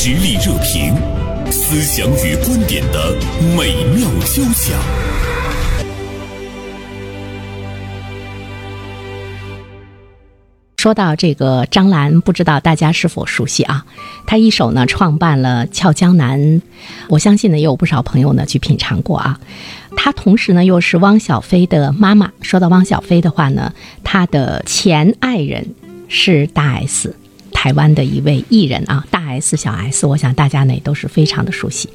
实力热评，思想与观点的美妙交响。说到这个张兰，不知道大家是否熟悉啊？她一手呢创办了《俏江南》，我相信呢也有不少朋友呢去品尝过啊。她同时呢又是汪小菲的妈妈。说到汪小菲的话呢，她的前爱人是大 S。台湾的一位艺人啊，大 S 小 S，我想大家呢也都是非常的熟悉。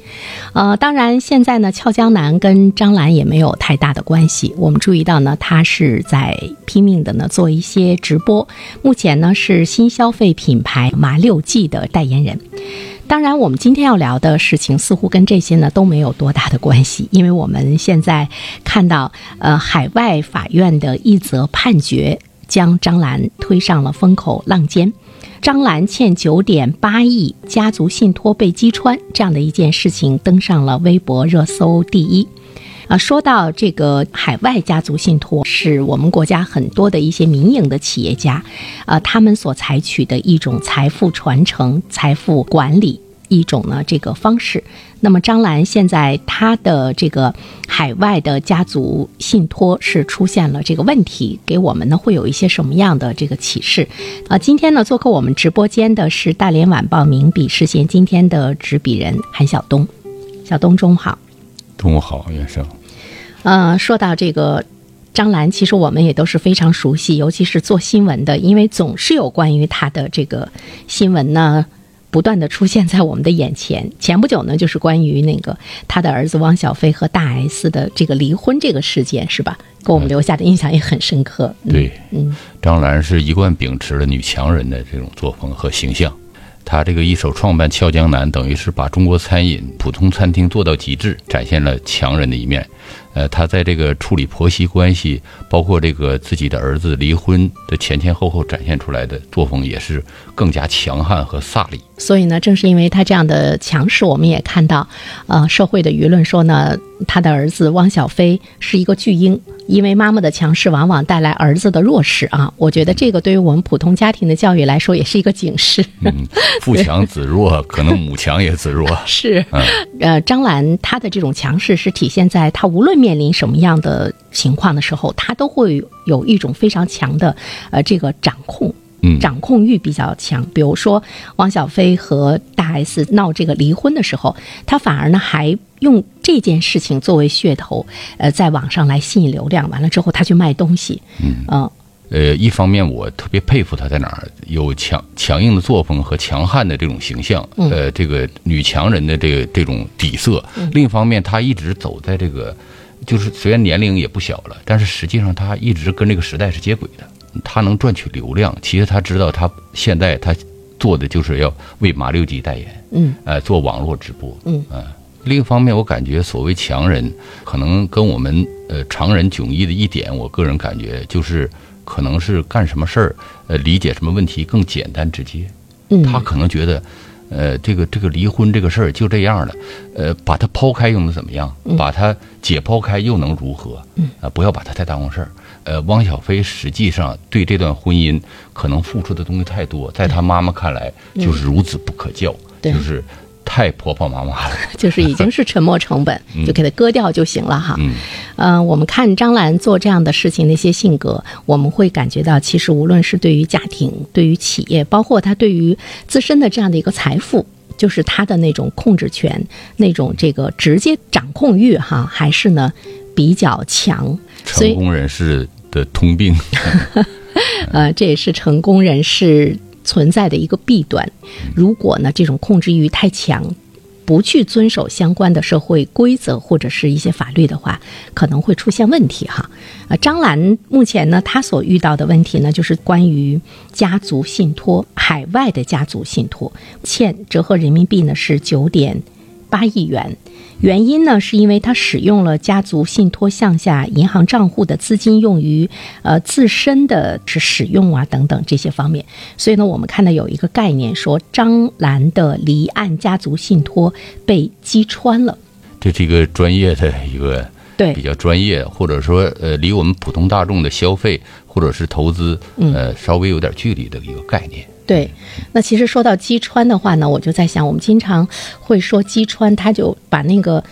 呃，当然现在呢，俏江南跟张兰也没有太大的关系。我们注意到呢，他是在拼命的呢做一些直播。目前呢是新消费品牌麻六记的代言人。当然，我们今天要聊的事情似乎跟这些呢都没有多大的关系，因为我们现在看到呃海外法院的一则判决，将张兰推上了风口浪尖。张兰欠九点八亿，家族信托被击穿，这样的一件事情登上了微博热搜第一。啊，说到这个海外家族信托，是我们国家很多的一些民营的企业家，呃，他们所采取的一种财富传承、财富管理。一种呢，这个方式。那么张兰现在她的这个海外的家族信托是出现了这个问题，给我们呢会有一些什么样的这个启示？啊，今天呢做客我们直播间的是大连晚报名笔视线今天的执笔人韩晓东。小东中午好。中午好，袁生。呃，说到这个张兰，其实我们也都是非常熟悉，尤其是做新闻的，因为总是有关于她的这个新闻呢。不断的出现在我们的眼前。前不久呢，就是关于那个他的儿子汪小菲和大 S 的这个离婚这个事件，是吧？给我们留下的印象也很深刻。对，嗯，张兰是一贯秉持了女强人的这种作风和形象。她这个一手创办俏江南，等于是把中国餐饮普通餐厅做到极致，展现了强人的一面。呃，他在这个处理婆媳关系，包括这个自己的儿子离婚的前前后后展现出来的作风，也是更加强悍和飒利。所以呢，正是因为他这样的强势，我们也看到，呃，社会的舆论说呢，他的儿子汪小菲是一个巨婴，因为妈妈的强势往往带来儿子的弱势啊。我觉得这个对于我们普通家庭的教育来说，也是一个警示。嗯，父强子弱，可能母强也子弱。是，呃，张兰她的这种强势是体现在她无论。面临什么样的情况的时候，他都会有一种非常强的，呃，这个掌控，嗯，掌控欲比较强。比如说，汪小菲和大 S 闹这个离婚的时候，他反而呢还用这件事情作为噱头，呃，在网上来吸引流量。完了之后，他去卖东西，嗯，呃，一方面我特别佩服他在哪儿有强强硬的作风和强悍的这种形象，呃，这个女强人的这个这种底色。另一方面，他一直走在这个。就是虽然年龄也不小了，但是实际上他一直跟这个时代是接轨的。他能赚取流量，其实他知道他现在他做的就是要为马六级代言，嗯，呃，做网络直播，嗯，另一方面，我感觉所谓强人，可能跟我们呃常人迥异的一点，我个人感觉就是可能是干什么事儿，呃，理解什么问题更简单直接。嗯，他可能觉得。呃，这个这个离婚这个事儿就这样了，呃，把它抛开又能怎么样？把它解剖开又能如何？啊，不要把它太当回事儿。呃，汪小菲实际上对这段婚姻可能付出的东西太多，在他妈妈看来就是孺子不可教，就是。太婆婆妈妈了，就是已经是沉没成本，就给它割掉就行了哈。嗯，呃，我们看张兰做这样的事情，那些性格，我们会感觉到，其实无论是对于家庭、对于企业，包括他对于自身的这样的一个财富，就是他的那种控制权、那种这个直接掌控欲哈，还是呢比较强。成功人士的通病。呃，这也是成功人士。存在的一个弊端，如果呢这种控制欲太强，不去遵守相关的社会规则或者是一些法律的话，可能会出现问题哈。呃，张兰目前呢，她所遇到的问题呢，就是关于家族信托，海外的家族信托欠折合人民币呢是九点八亿元。原因呢，是因为他使用了家族信托项下银行账户的资金用于呃自身的是使用啊等等这些方面，所以呢，我们看到有一个概念说张兰的离岸家族信托被击穿了，这是一个专业的一个对。比较专业，或者说呃离我们普通大众的消费或者是投资呃稍微有点距离的一个概念。对，那其实说到击穿的话呢，我就在想，我们经常会说击穿，他就把那个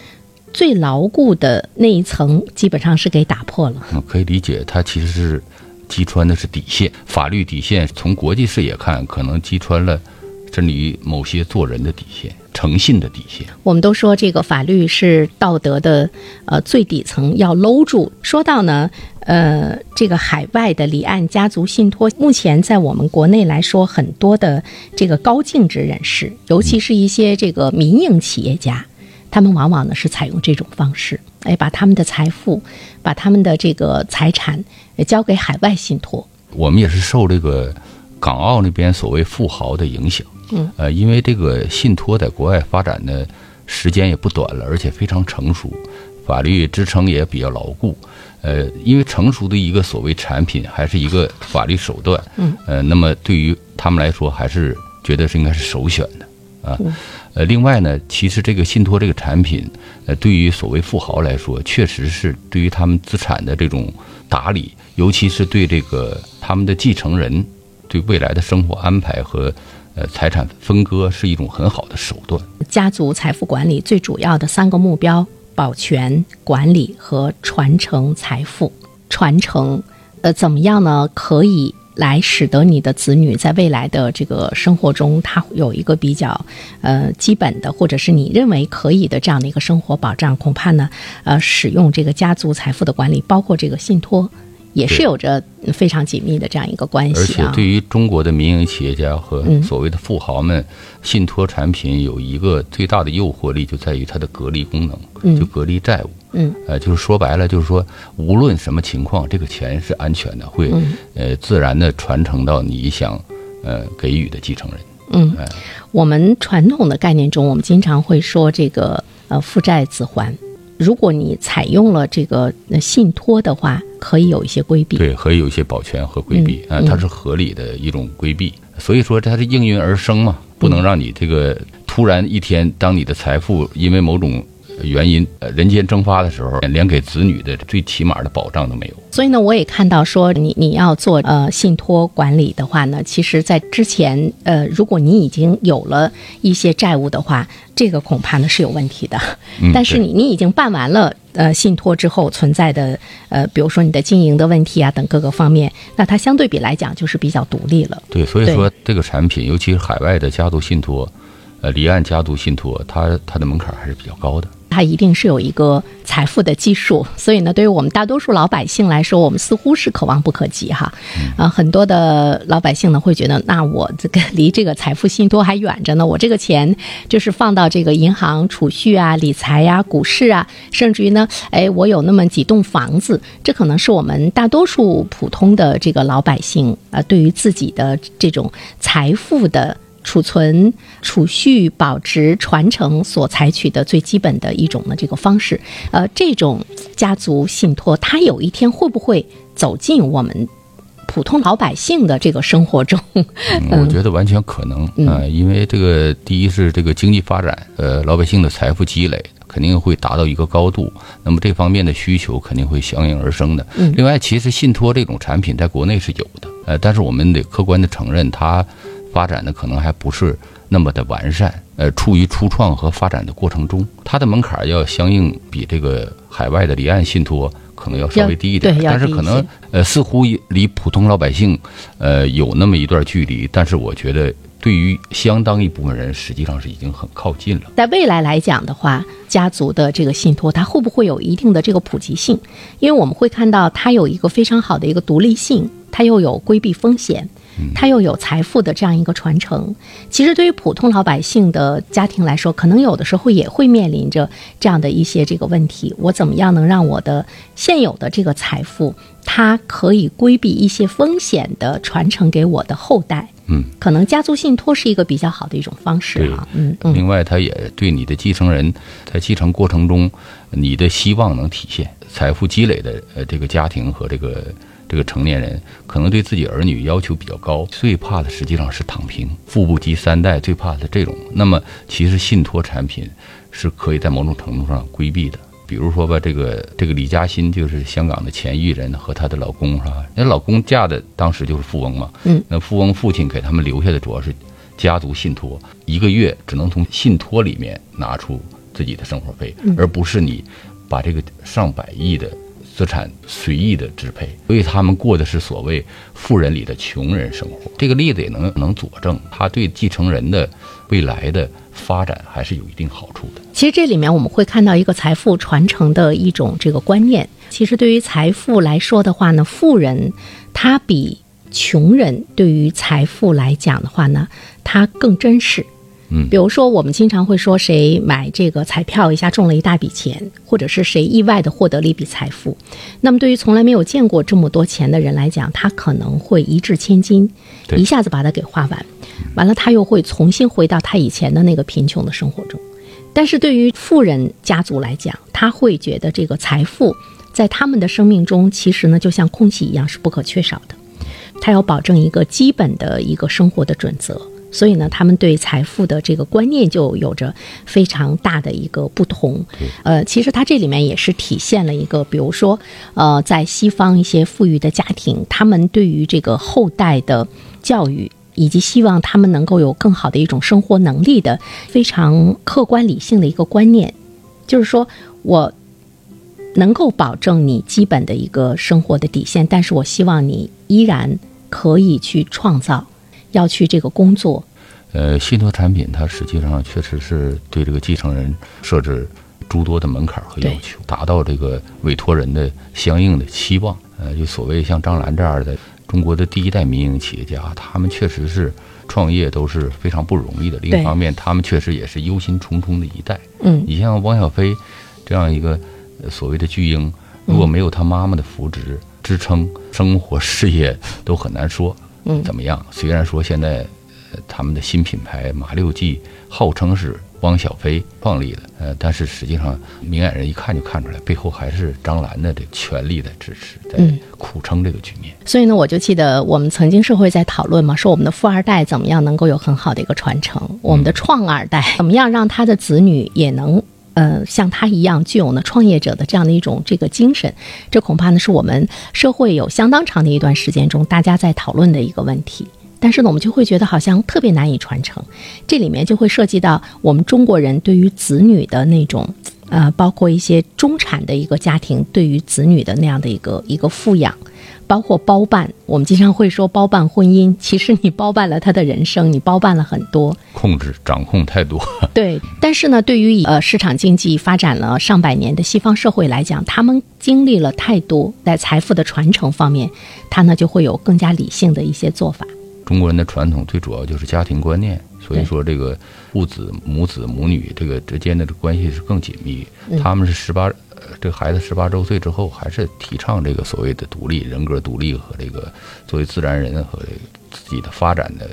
最牢固的那一层基本上是给打破了。可以理解，它其实是击穿的是底线，法律底线。从国际视野看，可能击穿了甚至于某些做人的底线、诚信的底线。我们都说这个法律是道德的呃最底层，要搂住。说到呢，呃，这个海外的离岸家族信托，目前在我们国内来说，很多的这个高净值人士，尤其是一些这个民营企业家，他们往往呢是采用这种方式，哎，把他们的财富、把他们的这个财产呃交给海外信托。我们也是受这个港澳那边所谓富豪的影响，嗯，呃，因为这个信托在国外发展的时间也不短了，而且非常成熟，法律支撑也比较牢固，呃，因为成熟的一个所谓产品还是一个法律手段，嗯，呃，那么对于他们来说，还是觉得是应该是首选的啊，呃，另外呢，其实这个信托这个产品，呃，对于所谓富豪来说，确实是对于他们资产的这种打理，尤其是对这个他们的继承人对未来的生活安排和呃财产分割是一种很好的手段。家族财富管理最主要的三个目标：保全、管理和传承财富。传承，呃，怎么样呢？可以来使得你的子女在未来的这个生活中，他有一个比较呃基本的，或者是你认为可以的这样的一个生活保障。恐怕呢，呃，使用这个家族财富的管理，包括这个信托，也是有着非常紧密的这样一个关系而且。对于中国的民营企业家和嗯所谓的富豪们，信托产品有一个最大的诱惑力，就在于它的隔离功能，嗯就隔离债务。嗯，呃，就是说白了，就是说，无论什么情况，这个钱是安全的，会嗯呃自然的传承到你想呃给予的继承人。嗯哎，我们传统的概念中，我们经常会说这个呃父债子还。如果你采用了这个呃信托的话，可以有一些规避。对，可以有一些保全和规避啊、嗯嗯它是合理的一种规避。所以说它是应运而生嘛，不能让你这个突然一天，当你的财富因为某种原因呃人间蒸发的时候，连给子女的最起码的保障都没有。所以呢，我也看到说你你要做呃信托管理的话呢，其实在之前呃，如果你已经有了一些债务的话，这个恐怕呢是有问题的。嗯但是你你已经办完了呃信托之后存在的呃，比如说你的经营的问题啊等各个方面，那它相对比来讲就是比较独立了。对，所以说这个产品，尤其是海外的家族信托，呃，离岸家族信托，它它的门槛还是比较高的。它一定是有一个财富的基数，所以呢，对于我们大多数老百姓来说，我们似乎是可望不可及哈。啊，很多的老百姓呢会觉得，那我这个离这个财富信托还远着呢，我这个钱就是放到这个银行储蓄啊、理财呀、股市啊，甚至于呢，哎，我有那么几栋房子，这可能是我们大多数普通的这个老百姓啊，对于自己的这种财富的。储存、储蓄、保值、传承所采取的最基本的一种呢这个方式，呃，这种家族信托，它有一天会不会走进我们普通老百姓的这个生活中？嗯，我觉得完全可能啊、呃因为这个第一是这个经济发展，呃，老百姓的财富积累肯定会达到一个高度，那么这方面的需求肯定会相应而生的。嗯另外，其实信托这种产品在国内是有的，呃，但是我们得客观的承认，它发展的可能还不是那么的完善，呃，处于初创和发展的过程中，它的门槛要相应比这个海外的离岸信托可能要稍微低一点但是可能呃似乎离普通老百姓呃有那么一段距离，但是我觉得对于相当一部分人实际上是已经很靠近了。在未来来讲的话，家族的这个信托，它会不会有一定的这个普及性？因为我们会看到它有一个非常好的一个独立性，它又有规避风险，它又有财富的这样一个传承。其实对于普通老百姓的家庭来说，可能有的时候也会面临着这样的一些这个问题：我怎么样能让我的现有的这个财富，它可以规避一些风险的传承给我的后代？嗯，可能家族信托是一个比较好的一种方式啊。嗯嗯。另外，它也对你的继承人在继承过程中，你的希望能体现。财富积累的呃这个家庭和这个这个成年人，可能对自己儿女要求比较高，最怕的实际上是躺平，富不及三代，最怕的这种。那么，其实信托产品是可以在某种程度上规避的，比如说吧，这个这个李嘉欣就是香港的前艺人和她的老公是吧？那老公嫁的当时就是富翁嘛，嗯，那富翁父亲给他们留下的主要是家族信托，一个月只能从信托里面拿出自己的生活费，而不是你把这个上百亿的资产随意的支配，所以他们过的是所谓富人里的穷人生活。这个例子也能能佐证，他对继承人的未来的发展还是有一定好处的。其实这里面我们会看到一个财富传承的一种这个观念。其实对于财富来说的话呢，富人他比穷人对于财富来讲的话呢，他更珍视。嗯比如说我们经常会说谁买这个彩票一下中了一大笔钱，或者是谁意外的获得了一笔财富。那么对于从来没有见过这么多钱的人来讲，他可能会一掷千金，一下子把它给花完，完了他又会重新回到他以前的那个贫穷的生活中。但是对于富人家族来讲，他会觉得这个财富在他们的生命中，其实呢就像空气一样是不可缺少的。他要保证一个基本的一个生活的准则，所以呢，他们对财富的这个观念就有着非常大的一个不同。呃，其实它这里面也是体现了一个，比如说，呃，在西方一些富裕的家庭，他们对于这个后代的教育。以及希望他们能够有更好的一种生活能力的非常客观理性的一个观念，就是说我能够保证你基本的一个生活的底线，但是我希望你依然可以去创造，要去这个工作。呃，信托产品它实际上确实是对这个继承人设置诸多的门槛和要求，达到这个委托人的相应的期望。呃，就所谓像张兰这样的中国的第一代民营企业家，他们确实是创业都是非常不容易的。另一方面，他们确实也是忧心忡忡的一代。嗯你像汪小菲这样一个呃所谓的巨婴，如果没有他妈妈的扶植支撑，生活事业都很难说嗯怎么样。虽然说现在呃他们的新品牌马六记号称是汪小菲创立的，呃，但是实际上明眼人一看就看出来，背后还是张兰的这个全力在支持，在嗯苦撑这个局面。所以呢，我就记得我们曾经社会在讨论嘛，说我们的富二代怎么样能够有很好的一个传承，我们的创二代怎么样让他的子女也能。呃，像他一样具有呢创业者的这样的一种这个精神，这恐怕呢是我们社会有相当长的一段时间中大家在讨论的一个问题。但是呢，我们就会觉得好像特别难以传承，这里面就会涉及到我们中国人对于子女的那种，呃，包括一些中产的一个家庭对于子女的那样的一个一个富养，包括包办。我们经常会说包办婚姻，其实你包办了他的人生，你包办了很多。控制 掌控太多，对，但是呢，对于呃市场经济发展了上百年的西方社会来讲，他们经历了太多，在财富的传承方面，他呢就会有更加理性的一些做法。中国人的传统最主要就是家庭观念，所以说这个父子、母子、母女这个之间的这关系是更紧密。嗯他们是十八，呃，这个孩子十八周岁之后，还是提倡这个所谓的独立、人格独立和这个作为自然人和这个自己的发展的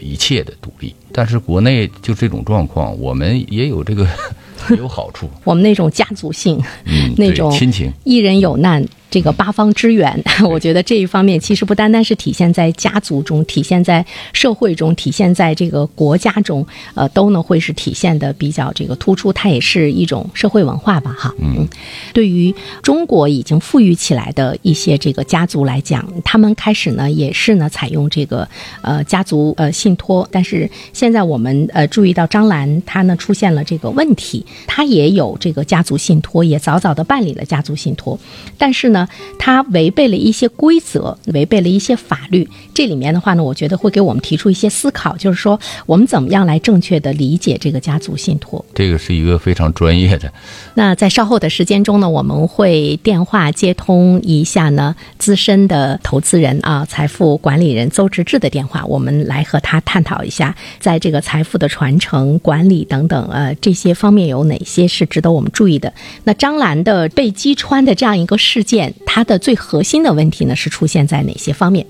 一切的独立。但是国内就这种状况，我们也有这个 也有好处，我们那种家族性，嗯，那种亲情。一人有难，这个八方支援。我觉得这一方面其实不单单是体现在家族中，体现在社会中，体现在这个国家中，呃，都呢会是体现的比较这个突出。它也是一种社会文化吧，哈。嗯，对于中国已经富裕起来的一些这个家族来讲，他们开始呢也是呢采用这个呃家族呃信托，但是现在我们呃注意到张兰她呢出现了这个问题，她也有这个家族信托，也早早的办理了家族信托，但是呢，她违背了一些规则，违背了一些法律。这里面的话呢，我觉得会给我们提出一些思考，就是说我们怎么样来正确的理解这个家族信托。这个是一个非常专业的，那在稍后的时间中呢，我们会电话接通一下呢资深的投资人啊，财富管理人邹直志的电话，我们来和他探讨一下，在这个财富的传承、管理等等呃这些方面有哪些是值得我们注意的。那张兰的被击穿的这样一个事件，它的最核心的问题呢是出现在哪些方面？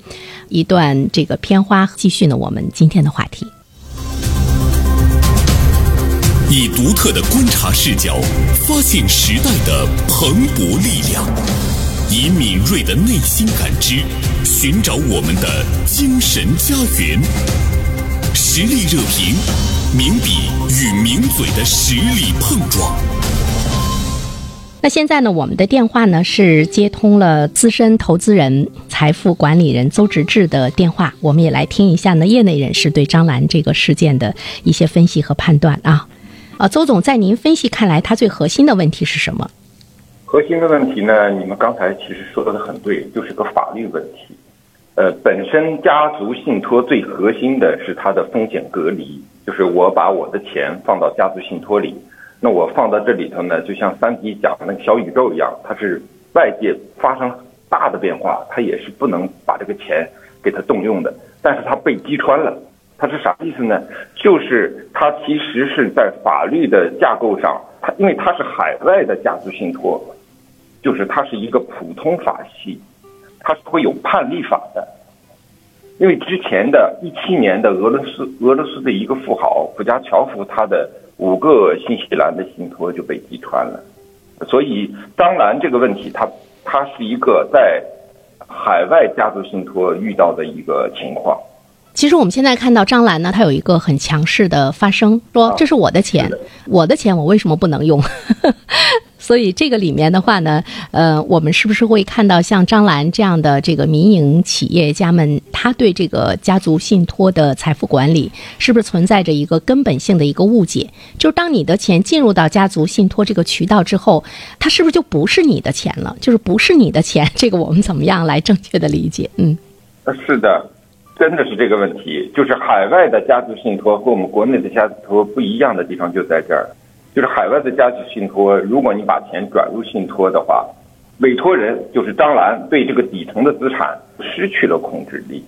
一段这个片花继续呢，我们今天的话题。以独特的观察视角，发现时代的蓬勃力量；以敏锐的内心感知，寻找我们的精神家园。实力热评，名笔与名嘴的实力碰撞。那现在呢，我们的电话呢是接通了资深投资人、财富管理人邹直志的电话，我们也来听一下呢业内人士对张兰这个事件的一些分析和判断啊。啊，邹总，在您分析看来，它最核心的问题是什么？核心的问题呢，你们刚才其实说的很对，就是个法律问题。呃，本身家族信托最核心的是它的风险隔离，就是我把我的钱放到家族信托里。那我放到这里头呢，就像三体讲的那个小宇宙一样，它是外界发生大的变化，它也是不能把这个钱给它动用的。但是它被击穿了，它是啥意思呢？就是它其实是在法律的架构上，它因为它是海外的家族信托，就是它是一个普通法系，它是会有判例法的。因为之前的一七年的俄罗斯俄罗斯的一个富豪普加乔夫，他的。五个新西兰的信托就被击穿了，所以张兰这个问题，它它是一个在海外家族信托遇到的一个情况。其实我们现在看到张兰呢，她有一个很强势的发声，说这是我的钱，我的钱我为什么不能用？所以这个里面的话呢，呃，我们是不是会看到像张兰这样的这个民营企业家们，他对这个家族信托的财富管理，是不是存在着一个根本性的一个误解？就是当你的钱进入到家族信托这个渠道之后，它是不是就不是你的钱了？就是不是你的钱，这个我们怎么样来正确的理解？嗯，是的，真的是这个问题。就是海外的家族信托和我们国内的家族信托不一样的地方就在这儿。就是海外的家族信托，如果你把钱转入信托的话，委托人就是张兰对这个底层的资产失去了控制力，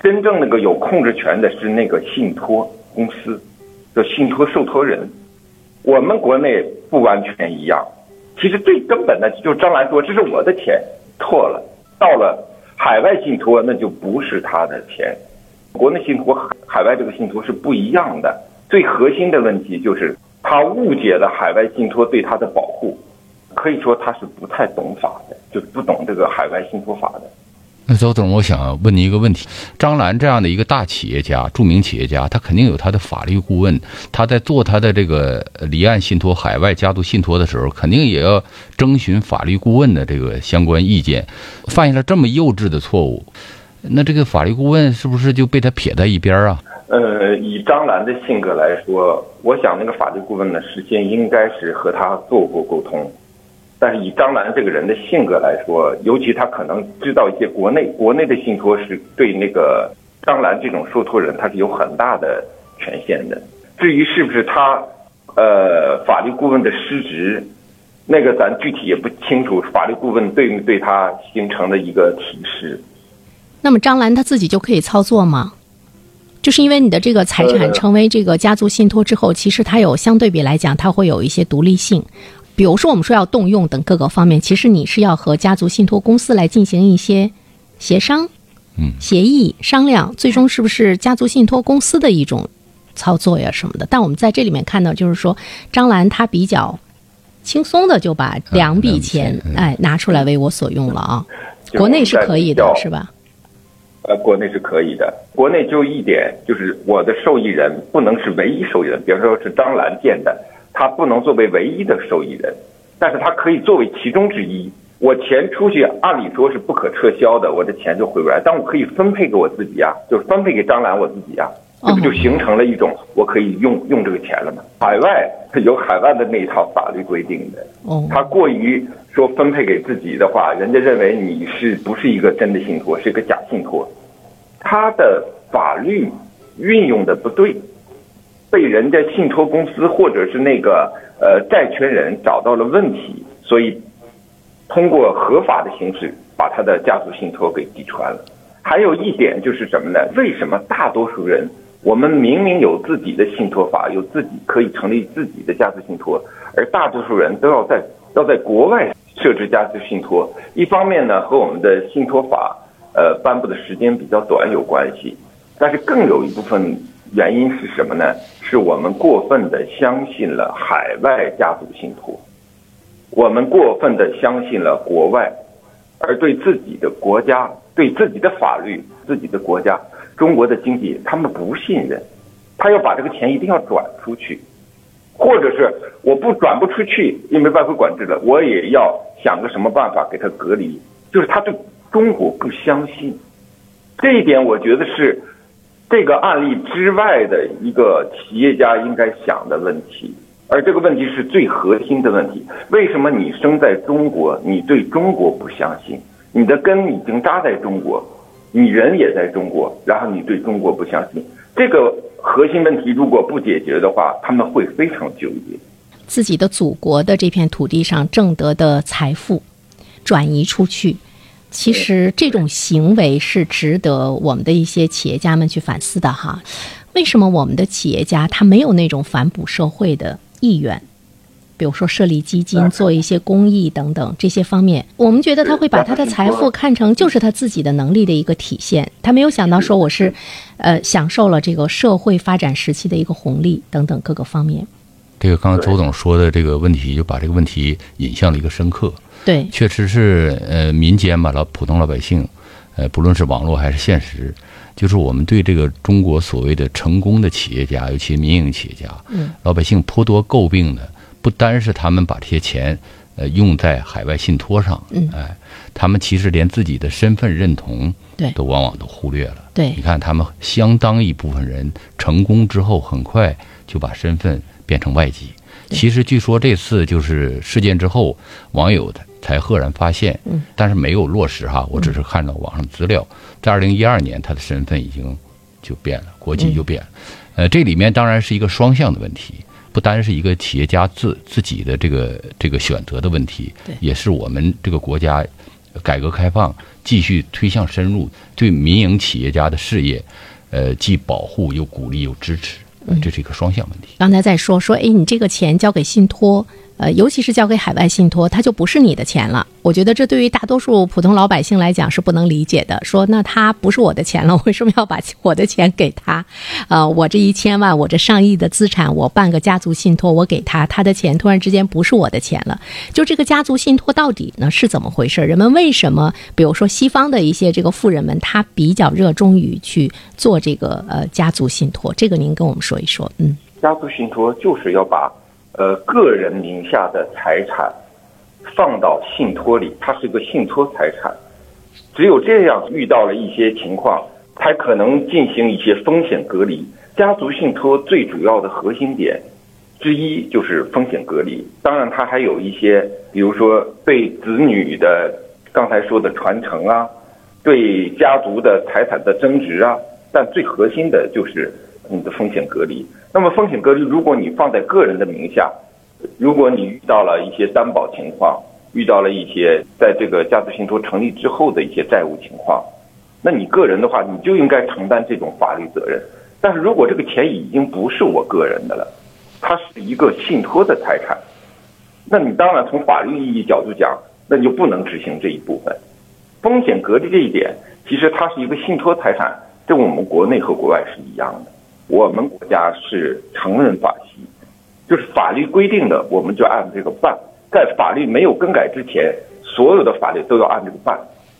真正那个有控制权的是那个信托公司的信托受托人。我们国内不完全一样，其实最根本的就是张兰说这是我的钱，错了。到了海外信托，那就不是他的钱。国内信托和海外这个信托是不一样的，最核心的问题就是。他误解了海外信托对他的保护，可以说他是不太懂法的，就不懂这个海外信托法的。那周总，我想问您一个问题：张兰这样的一个大企业家、著名企业家，他肯定有他的法律顾问，他在做他的这个离岸信托、海外家族信托的时候，肯定也要征询法律顾问的这个相关意见。犯下了这么幼稚的错误，那这个法律顾问是不是就被他撇在一边啊？呃，以张兰的性格来说，我想那个法律顾问呢，事先应该是和他做过沟通。但是以张兰这个人的性格来说，尤其他可能知道一些国内国内的信托是对那个张兰这种受托人，他是有很大的权限的。至于是不是他呃法律顾问的失职，那个咱具体也不清楚。法律顾问对对他形成的一个提示。那么张兰他自己就可以操作吗？就是因为你的这个财产成为这个家族信托之后，其实它有相对比来讲，它会有一些独立性。比如说，我们说要动用等各个方面，其实你是要和家族信托公司来进行一些协商、嗯，协议商量，最终是不是家族信托公司的一种操作呀什么的。但我们在这里面看到，就是说张兰她比较轻松的就把两笔钱哎拿出来为我所用了啊，国内是可以的，是吧？呃，国内是可以的。国内就一点，就是我的受益人不能是唯一受益人。比如说是张兰建的，他不能作为唯一的受益人，但是他可以作为其中之一。我钱出去，按理说是不可撤销的，我的钱就回不来。但我可以分配给我自己啊，就是分配给张兰我自己啊，这不就形成了一种我可以用用这个钱了吗？海外有海外的那一套法律规定的，他过于。说分配给自己的话，人家认为你是不是一个真的信托，是一个假信托，他的法律运用的不对，被人家信托公司或者是那个呃债权人找到了问题，所以通过合法的形式把他的家族信托给击穿了。还有一点就是什么呢？为什么大多数人我们明明有自己的信托法，有自己可以成立自己的家族信托，而大多数人都要在要在国外。设置家族信托，一方面呢和我们的信托法呃颁布的时间比较短有关系，但是更有一部分原因是什么呢？是我们过分的相信了海外家族信托，我们过分的相信了国外，而对自己的国家、对自己的法律、自己的国家、中国的经济，他们不信任，他要把这个钱一定要转出去，或者是我不转不出去，因为外汇管制了，我也要想个什么办法给他隔离。就是他对中国不相信，这一点我觉得是这个案例之外的一个企业家应该想的问题。而这个问题是最核心的问题：为什么你生在中国，你对中国不相信？你的根已经扎在中国，你人也在中国，然后你对中国不相信，这个核心问题如果不解决的话，他们会非常纠结。自己的祖国的这片土地上挣得的财富转移出去，其实这种行为是值得我们的一些企业家们去反思的哈。为什么我们的企业家他没有那种反哺社会的？意愿，比如说设立基金、做一些公益等等这些方面，我们觉得他会把他的财富看成就是他自己的能力的一个体现。他没有想到说我是，呃，享受了这个社会发展时期的一个红利等等各个方面。这个刚才周总说的这个问题，就把这个问题引向了一个深刻。对，确实是呃，民间吧，老普通老百姓，呃，不论是网络还是现实。就是我们对这个中国所谓的成功的企业家，尤其民营企业家，老百姓颇多诟病的，不单是他们把这些钱呃用在海外信托上，嗯哎，他们其实连自己的身份认同对都往往都忽略了。对，你看他们相当一部分人成功之后，很快就把身份变成外籍。其实据说这次就是事件之后，网友的。才赫然发现，但是没有落实哈。我只是看到网上资料，在二零一二年，他的身份已经就变了，国籍就变了。呃，这里面当然是一个双向的问题，不单是一个企业家自自己的这个这个选择的问题，也是我们这个国家改革开放继续推向深入，对民营企业家的事业，呃，既保护又鼓励又支持，这是一个双向问题。刚才在说说，哎，你这个钱交给信托。呃，尤其是交给海外信托，它就不是你的钱了。我觉得这对于大多数普通老百姓来讲是不能理解的。说那他不是我的钱了，为什么要把我的钱给他？呃，我这一千万，我这上亿的资产，我办个家族信托，我给他，他的钱突然之间不是我的钱了。就这个家族信托到底呢是怎么回事？人们为什么，比如说西方的一些这个富人们，他比较热衷于去做这个呃家族信托？这个您跟我们说一说。嗯，家族信托就是要把。呃，个人名下的财产放到信托里，它是个信托财产。只有这样，遇到了一些情况，才可能进行一些风险隔离。家族信托最主要的核心点之一就是风险隔离。当然，它还有一些，比如说对子女的刚才说的传承啊，对家族的财产的增值啊。但最核心的就是你的风险隔离。那么风险隔离，如果你放在个人的名下，如果你遇到了一些担保情况，遇到了一些在这个家族信托成立之后的一些债务情况，那你个人的话，你就应该承担这种法律责任。但是如果这个钱已经不是我个人的了，它是一个信托的财产，那你当然从法律意义角度讲，那你就不能执行这一部分风险隔离这一点。其实它是一个信托财产，跟我们国内和国外是一样的。我们国家是成人法系，就是法律规定的，我们就按这个办。在法律没有更改之前，所有的法律都要按这个办，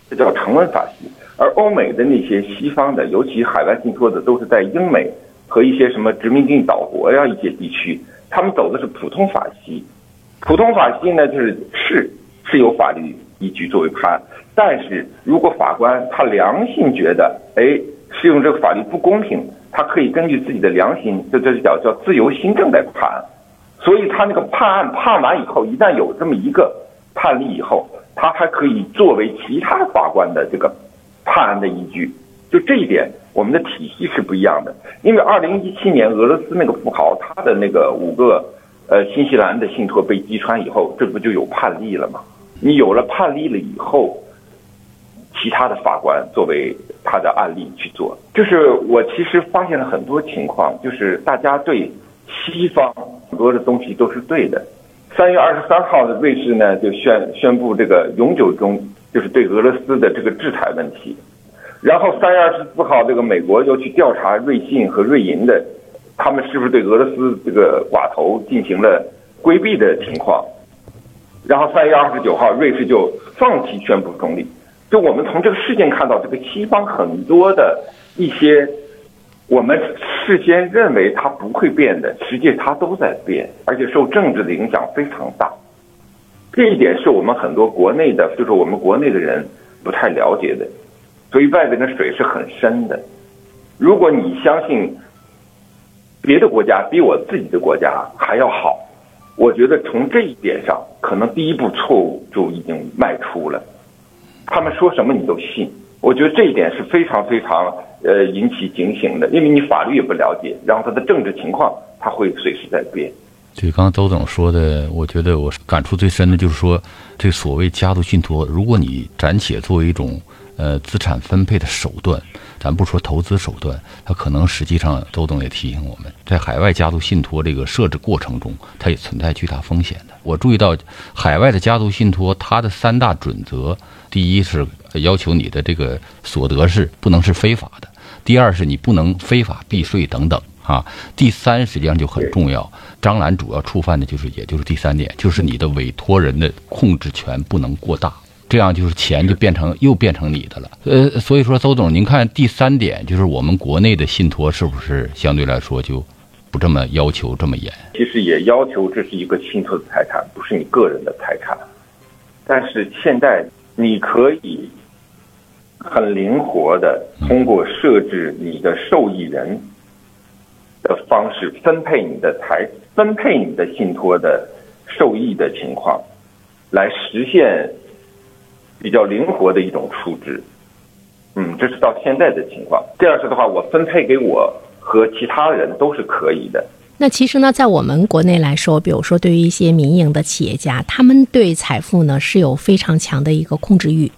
这叫成人法系。而欧美的那些西方的，尤其海外信托的，都是在英美和一些什么殖民地岛国呀一些地区，他们走的是普通法系。普通法系呢，就是是是有法律依据作为判，但是如果法官他良心觉得，哎，适用这个法律不公平。他可以根据自己的良心，这这叫叫自由心证来判案，所以他那个判案判完以后，一旦有这么一个判例以后，他还可以作为其他法官的这个判案的依据。就这一点，我们的体系是不一样的。因为二零一七年俄罗斯那个富豪，他的那个五个呃新西兰的信托被击穿以后，这不就有判例了吗？你有了判例了以后。其他的法官作为他的案例去做，就是我其实发现了很多情况，就是大家对西方很多的东西都是对的。三月二十三号的瑞士呢就宣宣布这个永久中，就是对俄罗斯的这个制裁问题。然后三月二十四号，这个美国又去调查瑞信和瑞银的，他们是不是对俄罗斯这个寡头进行了规避的情况。然后三月二十九号，瑞士就放弃宣布中立。就我们从这个事件看到，这个西方很多的一些，我们事先认为它不会变的，实际它都在变，而且受政治的影响非常大。这一点是我们很多国内的，就是我们国内的人不太了解的，所以外边的水是很深的。如果你相信别的国家比我自己的国家还要好，我觉得从这一点上，可能第一步错误就已经迈出了。他们说什么你都信，我觉得这一点是非常非常呃引起警醒的，因为你法律也不了解，然后他的政治情况他会随时在变。对，刚刚周总说的，我觉得我感触最深的就是说，这所谓家族信托，如果你暂且作为一种呃资产分配的手段，咱不说投资手段，它可能实际上，周总也提醒我们，在海外家族信托这个设置过程中，它也存在巨大风险的。我注意到，海外的家族信托，它的三大准则，第一是要求你的这个所得是不能是非法的，第二是你不能非法避税等等。啊，第三实际上就很重要。张兰主要触犯的就是，也就是第三点，就是你的委托人的控制权不能过大，这样就是钱就变成又变成你的了。呃，所以说邹总，您看第三点，就是我们国内的信托是不是相对来说就不这么要求这么严？其实也要求这是一个信托的财产，不是你个人的财产。但是现在你可以很灵活的通过设置你的受益人。的方式分配你的财，分配你的信托的受益的情况，来实现比较灵活的一种处置。嗯，这是到现在的情况。这样式的话，我分配给我和其他人都是可以的。那其实呢，在我们国内来说，比如说对于一些民营的企业家，他们对财富呢是有非常强的一个控制欲。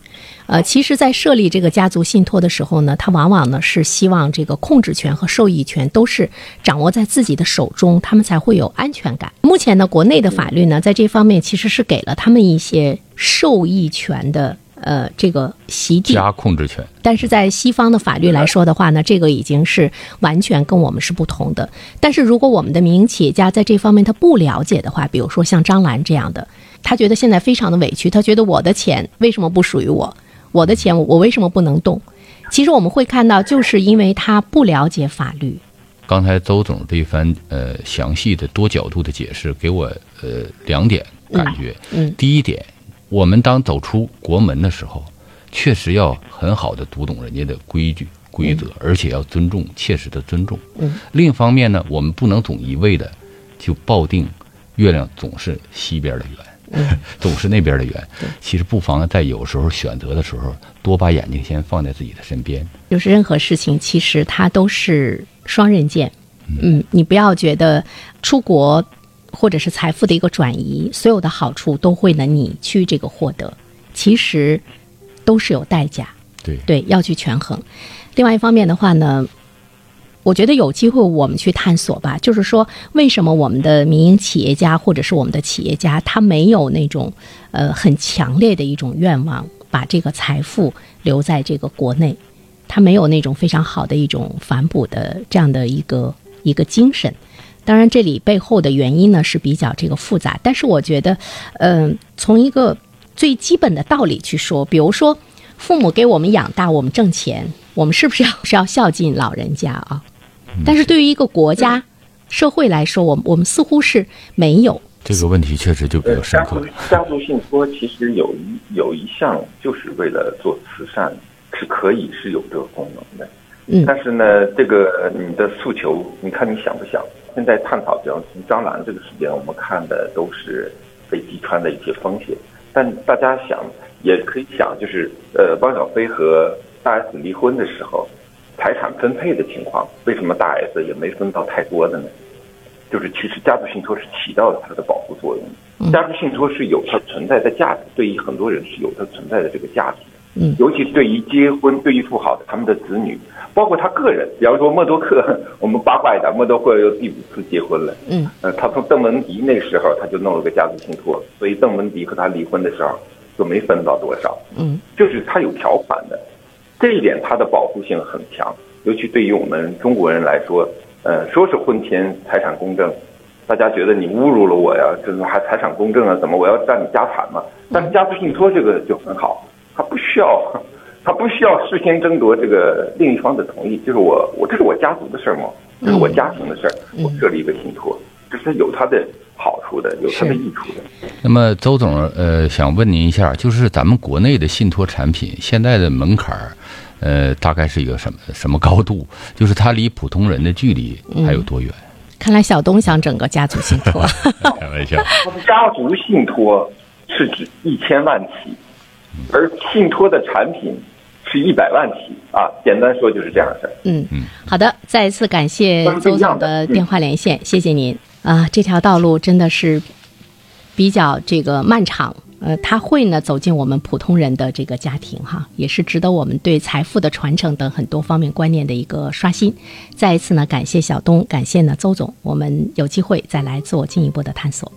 呃，其实，在设立这个家族信托的时候呢，他往往呢是希望这个控制权和受益权都是掌握在自己的手中，他们才会有安全感。目前呢，国内的法律呢，在这方面其实是给了他们一些受益权的呃这个席地加控制权。但是在西方的法律来说的话呢，这个已经是完全跟我们是不同的。但是如果我们的民营企业家在这方面他不了解的话，比如说像张兰这样的，他觉得现在非常的委屈，他觉得我的钱为什么不属于我？我的钱，我为什么不能动？其实我们会看到，就是因为他不了解法律。刚才周总这一番呃详细的多角度的解释，给我呃两点感觉。嗯。第一点，我们当走出国门的时候，确实要很好的读懂人家的规矩规则，而且要尊重，切实的尊重。嗯。另一方面呢，我们不能总一味的就抱定月亮总是西边的圆。总是那边的圆，其实不妨在有时候选择的时候，多把眼睛先放在自己的身边。就是任何事情，其实它都是双刃剑。嗯，你不要觉得出国或者是财富的一个转移，所有的好处都会呢你去这个获得，其实都是有代价。对对，要去权衡。另外一方面的话呢。我觉得有机会我们去探索吧，就是说，为什么我们的民营企业家或者是我们的企业家，他没有那种呃很强烈的一种愿望，把这个财富留在这个国内，他没有那种非常好的一种反哺的这样的一个一个精神。当然，这里背后的原因呢是比较这个复杂，但是我觉得，嗯，从一个最基本的道理去说，比如说，父母给我们养大，我们挣钱，我们是不是要是要孝敬老人家啊？但是对于一个国家、社会来说，我我们似乎是没有这个问题，确实就比较深刻。家族信托其实有一有一项就是为了做慈善，是可以是有这个功能的。嗯。但是呢，这个你的诉求，你看你想不想？现在探讨，比方从张兰这个事件，我们看的都是被击穿的一些风险。但大家想，也可以想，就是呃，汪小菲和大 S 离婚的时候。财产分配的情况，为什么大 S 也没分到太多的呢？就是其实家族信托是起到了它的保护作用，家族信托是有它存在的价值，对于很多人是有它存在的这个价值的。嗯，尤其是对于结婚、对于富豪的他们的子女，包括他个人，比方说默多克，我们八卦一点，默多克又第五次结婚了。嗯，呃，他从邓文迪那时候他就弄了个家族信托，所以邓文迪和他离婚的时候就没分到多少。嗯，就是他有条款的。这一点他的保护性很强，尤其对于我们中国人来说，呃，说是婚前财产公证，大家觉得你侮辱了我呀，这还财产公证啊？怎么我要占你家产嘛？但是家族信托这个就很好，它不需要他不需要事先争夺这个另一方的同意，就是我我这是我家族的事儿嘛，这是我家庭的事儿，我设立一个信托，这是有它的好处的，有它的益处的。那么周总，呃，想问您一下，就是咱们国内的信托产品现在的门槛儿，呃，大概是一个什么什么高度？就是它离普通人的距离还有多远？看来小东想整个家族信托。开玩笑，家族信托是指一千万起，而信托的产品是一百万起啊。简单说就是这样的事儿。嗯，好的，再一次感谢邹总的电话连线，谢谢您啊。这条道路真的是比较这个漫长，呃，它会呢走进我们普通人的这个家庭哈，也是值得我们对财富的传承等很多方面观念的一个刷新。再一次呢，感谢小东，感谢呢邹总，我们有机会再来做进一步的探索。